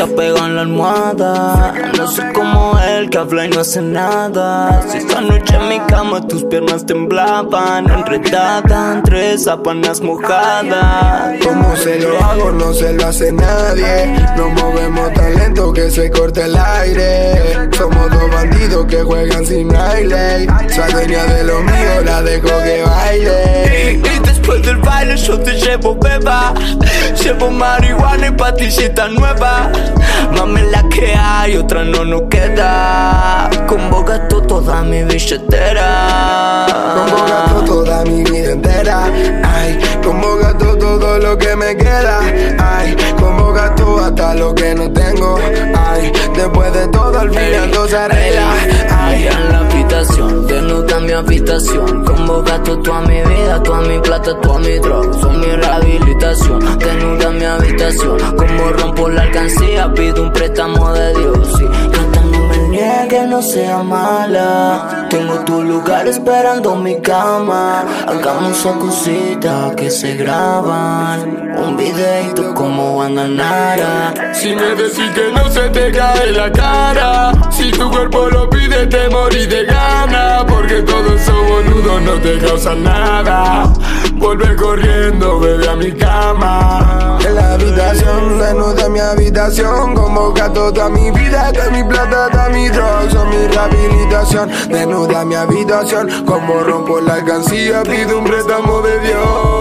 te pega en la almohada. No soy como él que habla y no hace nada. Si esta noche en mi cama tus piernas temblaban, enredada entre sábanas mojadas. Como se lo hago, no se lo hace nadie. Nos movemos tan lento que se corta el aire. Somos dos bandidos que juegan sin baile. Esa dueña de lo mío, la dejo que baile. Y después del baile yo te llevo beba Llevo marihuana y patillita nueva Mami la que hay, otra no nos queda tú toda mi billetera gasto toda mi vida entera. Ay, como gasto todo lo que me queda. Ay, como gasto hasta lo que no tengo. Ay, después de todo al final todo se arregla. Ay, en la habitación, desnuda mi habitación Como gasto toda mi mi plata, toda mi droga Son mi rehabilitación, desnuda mi habitación. Como rompo la alcancía, pido un préstamo de Dios. Sí. Canta, no me niegue, no sea mala. Tengo tu lugar esperando mi cama. Hagamos esa cosita que se graban. Un videito como anda Nara Si me decís que no se te cae la cara, si tu cuerpo lo pide, te morí de gana. Porque todo eso no te causa nada. Vuelve corriendo, bebé a mi cama. En la habitación, desnuda mi habitación gasto toda mi vida, que mi plata, toda mi Son mi rehabilitación Desnuda mi habitación Como rompo la alcancía, pido un préstamo de Dios